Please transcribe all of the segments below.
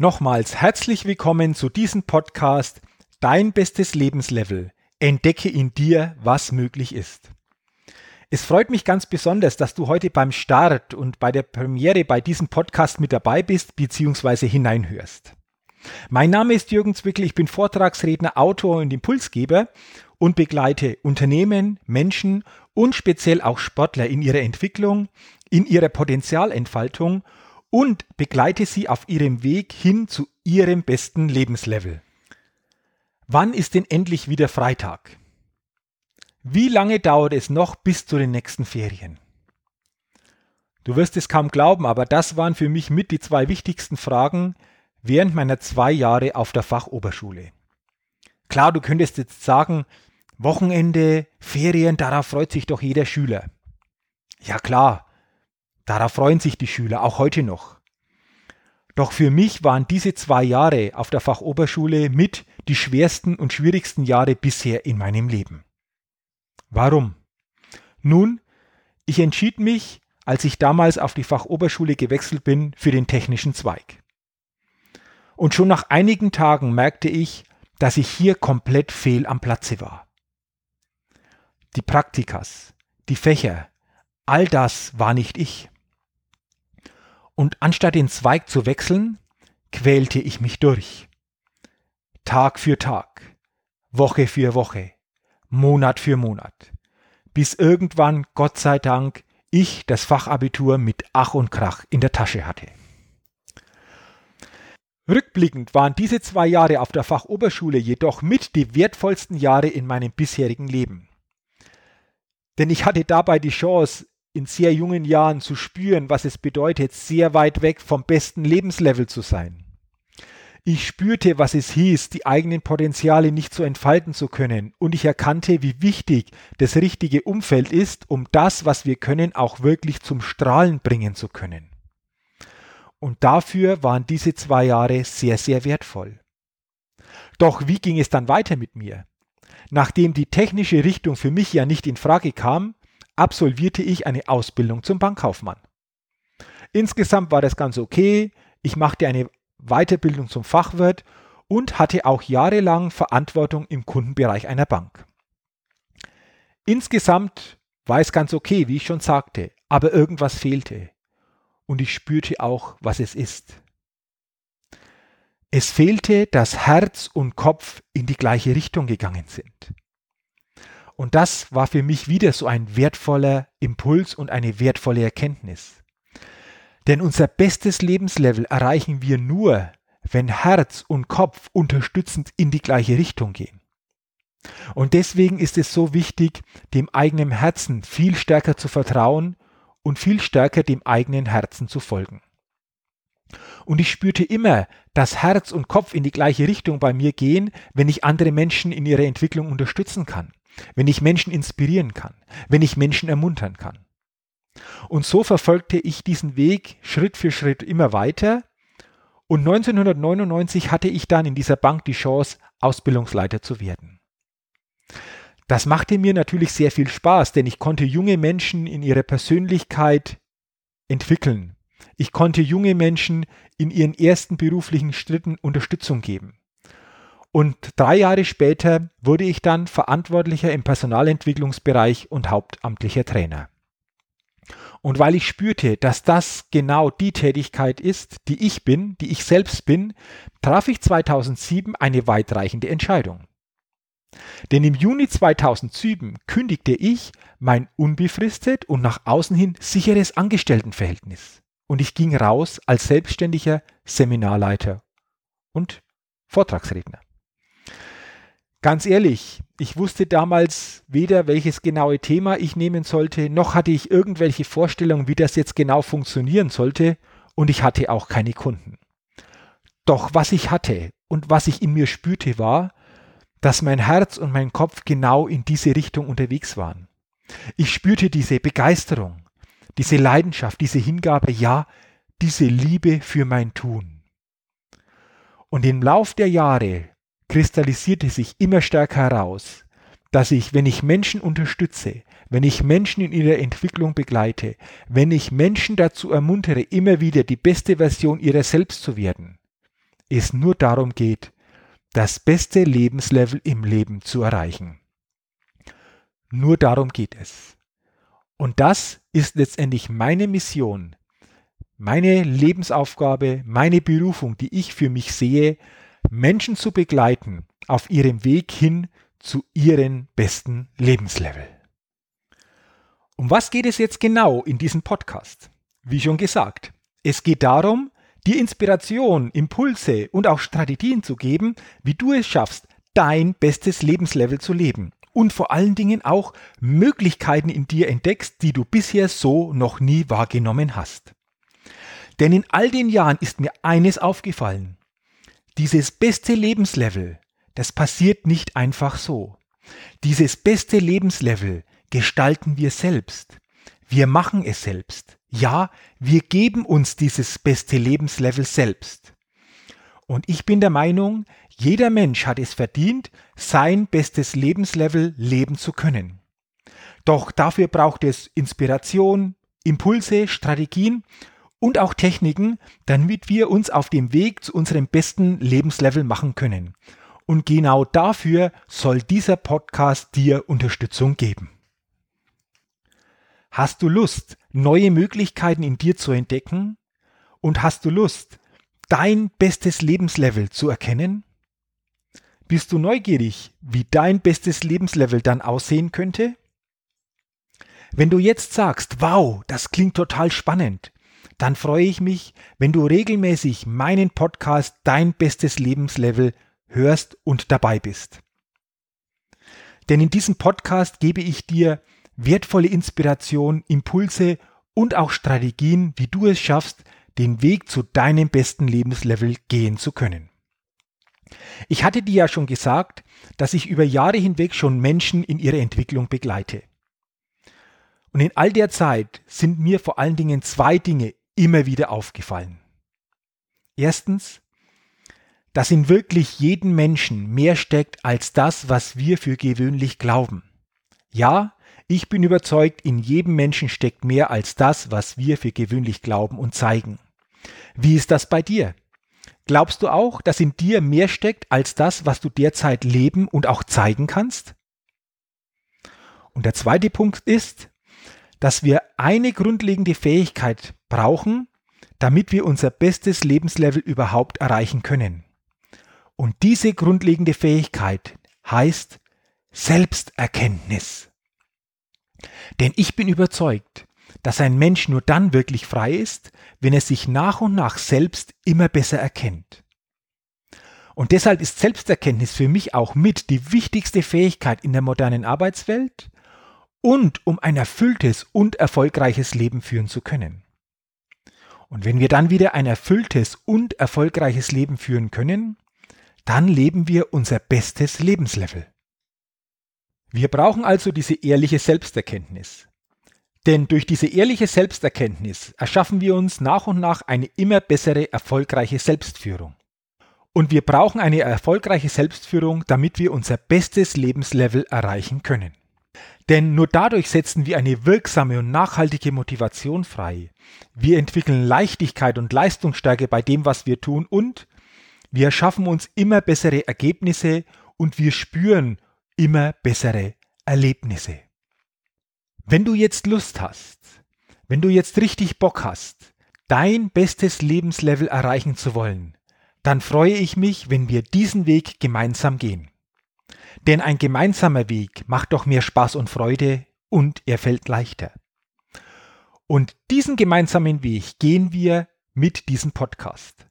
Nochmals herzlich willkommen zu diesem Podcast Dein bestes Lebenslevel. Entdecke in dir, was möglich ist. Es freut mich ganz besonders, dass du heute beim Start und bei der Premiere bei diesem Podcast mit dabei bist bzw. hineinhörst. Mein Name ist Jürgen Zwickel, ich bin Vortragsredner, Autor und Impulsgeber und begleite Unternehmen, Menschen und speziell auch Sportler in ihrer Entwicklung, in ihrer Potenzialentfaltung und begleite sie auf ihrem Weg hin zu ihrem besten Lebenslevel. Wann ist denn endlich wieder Freitag? Wie lange dauert es noch bis zu den nächsten Ferien? Du wirst es kaum glauben, aber das waren für mich mit die zwei wichtigsten Fragen während meiner zwei Jahre auf der Fachoberschule. Klar, du könntest jetzt sagen, Wochenende, Ferien, darauf freut sich doch jeder Schüler. Ja klar, Darauf freuen sich die Schüler auch heute noch. Doch für mich waren diese zwei Jahre auf der Fachoberschule mit die schwersten und schwierigsten Jahre bisher in meinem Leben. Warum? Nun, ich entschied mich, als ich damals auf die Fachoberschule gewechselt bin, für den technischen Zweig. Und schon nach einigen Tagen merkte ich, dass ich hier komplett fehl am Platze war. Die Praktikas, die Fächer, all das war nicht ich. Und anstatt den Zweig zu wechseln, quälte ich mich durch. Tag für Tag, Woche für Woche, Monat für Monat, bis irgendwann, Gott sei Dank, ich das Fachabitur mit Ach und Krach in der Tasche hatte. Rückblickend waren diese zwei Jahre auf der Fachoberschule jedoch mit die wertvollsten Jahre in meinem bisherigen Leben. Denn ich hatte dabei die Chance, in sehr jungen Jahren zu spüren, was es bedeutet, sehr weit weg vom besten Lebenslevel zu sein. Ich spürte, was es hieß, die eigenen Potenziale nicht so entfalten zu können, und ich erkannte, wie wichtig das richtige Umfeld ist, um das, was wir können, auch wirklich zum Strahlen bringen zu können. Und dafür waren diese zwei Jahre sehr, sehr wertvoll. Doch wie ging es dann weiter mit mir? Nachdem die technische Richtung für mich ja nicht in Frage kam, absolvierte ich eine Ausbildung zum Bankkaufmann. Insgesamt war das ganz okay. Ich machte eine Weiterbildung zum Fachwirt und hatte auch jahrelang Verantwortung im Kundenbereich einer Bank. Insgesamt war es ganz okay, wie ich schon sagte, aber irgendwas fehlte. Und ich spürte auch, was es ist. Es fehlte, dass Herz und Kopf in die gleiche Richtung gegangen sind. Und das war für mich wieder so ein wertvoller Impuls und eine wertvolle Erkenntnis. Denn unser bestes Lebenslevel erreichen wir nur, wenn Herz und Kopf unterstützend in die gleiche Richtung gehen. Und deswegen ist es so wichtig, dem eigenen Herzen viel stärker zu vertrauen und viel stärker dem eigenen Herzen zu folgen. Und ich spürte immer, dass Herz und Kopf in die gleiche Richtung bei mir gehen, wenn ich andere Menschen in ihrer Entwicklung unterstützen kann wenn ich Menschen inspirieren kann, wenn ich Menschen ermuntern kann. Und so verfolgte ich diesen Weg Schritt für Schritt immer weiter. Und 1999 hatte ich dann in dieser Bank die Chance, Ausbildungsleiter zu werden. Das machte mir natürlich sehr viel Spaß, denn ich konnte junge Menschen in ihrer Persönlichkeit entwickeln. Ich konnte junge Menschen in ihren ersten beruflichen Schritten Unterstützung geben. Und drei Jahre später wurde ich dann Verantwortlicher im Personalentwicklungsbereich und hauptamtlicher Trainer. Und weil ich spürte, dass das genau die Tätigkeit ist, die ich bin, die ich selbst bin, traf ich 2007 eine weitreichende Entscheidung. Denn im Juni 2007 kündigte ich mein unbefristet und nach außen hin sicheres Angestelltenverhältnis. Und ich ging raus als selbstständiger Seminarleiter und Vortragsredner. Ganz ehrlich, ich wusste damals weder, welches genaue Thema ich nehmen sollte, noch hatte ich irgendwelche Vorstellungen, wie das jetzt genau funktionieren sollte, und ich hatte auch keine Kunden. Doch was ich hatte und was ich in mir spürte, war, dass mein Herz und mein Kopf genau in diese Richtung unterwegs waren. Ich spürte diese Begeisterung, diese Leidenschaft, diese Hingabe, ja, diese Liebe für mein Tun. Und im Lauf der Jahre kristallisierte sich immer stärker heraus, dass ich, wenn ich Menschen unterstütze, wenn ich Menschen in ihrer Entwicklung begleite, wenn ich Menschen dazu ermuntere, immer wieder die beste Version ihrer selbst zu werden, es nur darum geht, das beste Lebenslevel im Leben zu erreichen. Nur darum geht es. Und das ist letztendlich meine Mission, meine Lebensaufgabe, meine Berufung, die ich für mich sehe, Menschen zu begleiten auf ihrem Weg hin zu ihrem besten Lebenslevel. Um was geht es jetzt genau in diesem Podcast? Wie schon gesagt, es geht darum, dir Inspiration, Impulse und auch Strategien zu geben, wie du es schaffst, dein bestes Lebenslevel zu leben und vor allen Dingen auch Möglichkeiten in dir entdeckst, die du bisher so noch nie wahrgenommen hast. Denn in all den Jahren ist mir eines aufgefallen. Dieses beste Lebenslevel, das passiert nicht einfach so. Dieses beste Lebenslevel gestalten wir selbst. Wir machen es selbst. Ja, wir geben uns dieses beste Lebenslevel selbst. Und ich bin der Meinung, jeder Mensch hat es verdient, sein bestes Lebenslevel leben zu können. Doch dafür braucht es Inspiration, Impulse, Strategien und auch Techniken, damit wir uns auf dem Weg zu unserem besten Lebenslevel machen können. Und genau dafür soll dieser Podcast dir Unterstützung geben. Hast du Lust, neue Möglichkeiten in dir zu entdecken? Und hast du Lust, dein bestes Lebenslevel zu erkennen? Bist du neugierig, wie dein bestes Lebenslevel dann aussehen könnte? Wenn du jetzt sagst, wow, das klingt total spannend, dann freue ich mich, wenn du regelmäßig meinen Podcast Dein bestes Lebenslevel hörst und dabei bist. Denn in diesem Podcast gebe ich dir wertvolle Inspiration, Impulse und auch Strategien, wie du es schaffst, den Weg zu deinem besten Lebenslevel gehen zu können. Ich hatte dir ja schon gesagt, dass ich über Jahre hinweg schon Menschen in ihrer Entwicklung begleite. Und in all der Zeit sind mir vor allen Dingen zwei Dinge immer wieder aufgefallen. Erstens, dass in wirklich jedem Menschen mehr steckt als das, was wir für gewöhnlich glauben. Ja, ich bin überzeugt, in jedem Menschen steckt mehr als das, was wir für gewöhnlich glauben und zeigen. Wie ist das bei dir? Glaubst du auch, dass in dir mehr steckt als das, was du derzeit leben und auch zeigen kannst? Und der zweite Punkt ist, dass wir eine grundlegende Fähigkeit brauchen, damit wir unser bestes Lebenslevel überhaupt erreichen können. Und diese grundlegende Fähigkeit heißt Selbsterkenntnis. Denn ich bin überzeugt, dass ein Mensch nur dann wirklich frei ist, wenn er sich nach und nach selbst immer besser erkennt. Und deshalb ist Selbsterkenntnis für mich auch mit die wichtigste Fähigkeit in der modernen Arbeitswelt und um ein erfülltes und erfolgreiches Leben führen zu können. Und wenn wir dann wieder ein erfülltes und erfolgreiches Leben führen können, dann leben wir unser bestes Lebenslevel. Wir brauchen also diese ehrliche Selbsterkenntnis. Denn durch diese ehrliche Selbsterkenntnis erschaffen wir uns nach und nach eine immer bessere, erfolgreiche Selbstführung. Und wir brauchen eine erfolgreiche Selbstführung, damit wir unser bestes Lebenslevel erreichen können. Denn nur dadurch setzen wir eine wirksame und nachhaltige Motivation frei. Wir entwickeln Leichtigkeit und Leistungsstärke bei dem, was wir tun und wir erschaffen uns immer bessere Ergebnisse und wir spüren immer bessere Erlebnisse. Wenn du jetzt Lust hast, wenn du jetzt richtig Bock hast, dein bestes Lebenslevel erreichen zu wollen, dann freue ich mich, wenn wir diesen Weg gemeinsam gehen. Denn ein gemeinsamer Weg macht doch mehr Spaß und Freude und er fällt leichter. Und diesen gemeinsamen Weg gehen wir mit diesem Podcast.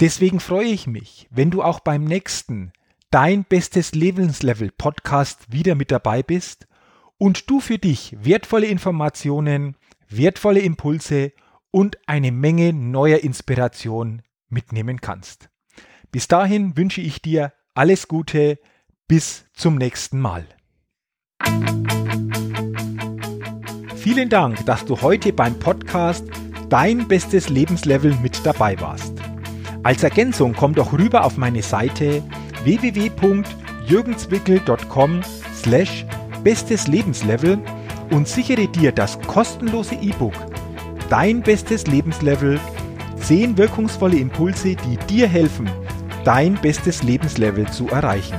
Deswegen freue ich mich, wenn du auch beim nächsten Dein bestes Lebenslevel Podcast wieder mit dabei bist und du für dich wertvolle Informationen, wertvolle Impulse und eine Menge neuer Inspiration mitnehmen kannst. Bis dahin wünsche ich dir alles Gute, bis zum nächsten Mal. Vielen Dank, dass du heute beim Podcast Dein bestes Lebenslevel mit dabei warst. Als Ergänzung komm doch rüber auf meine Seite www.jürgenswickel.com slash bestes Lebenslevel und sichere dir das kostenlose E-Book Dein bestes Lebenslevel 10 wirkungsvolle Impulse, die dir helfen, dein bestes Lebenslevel zu erreichen.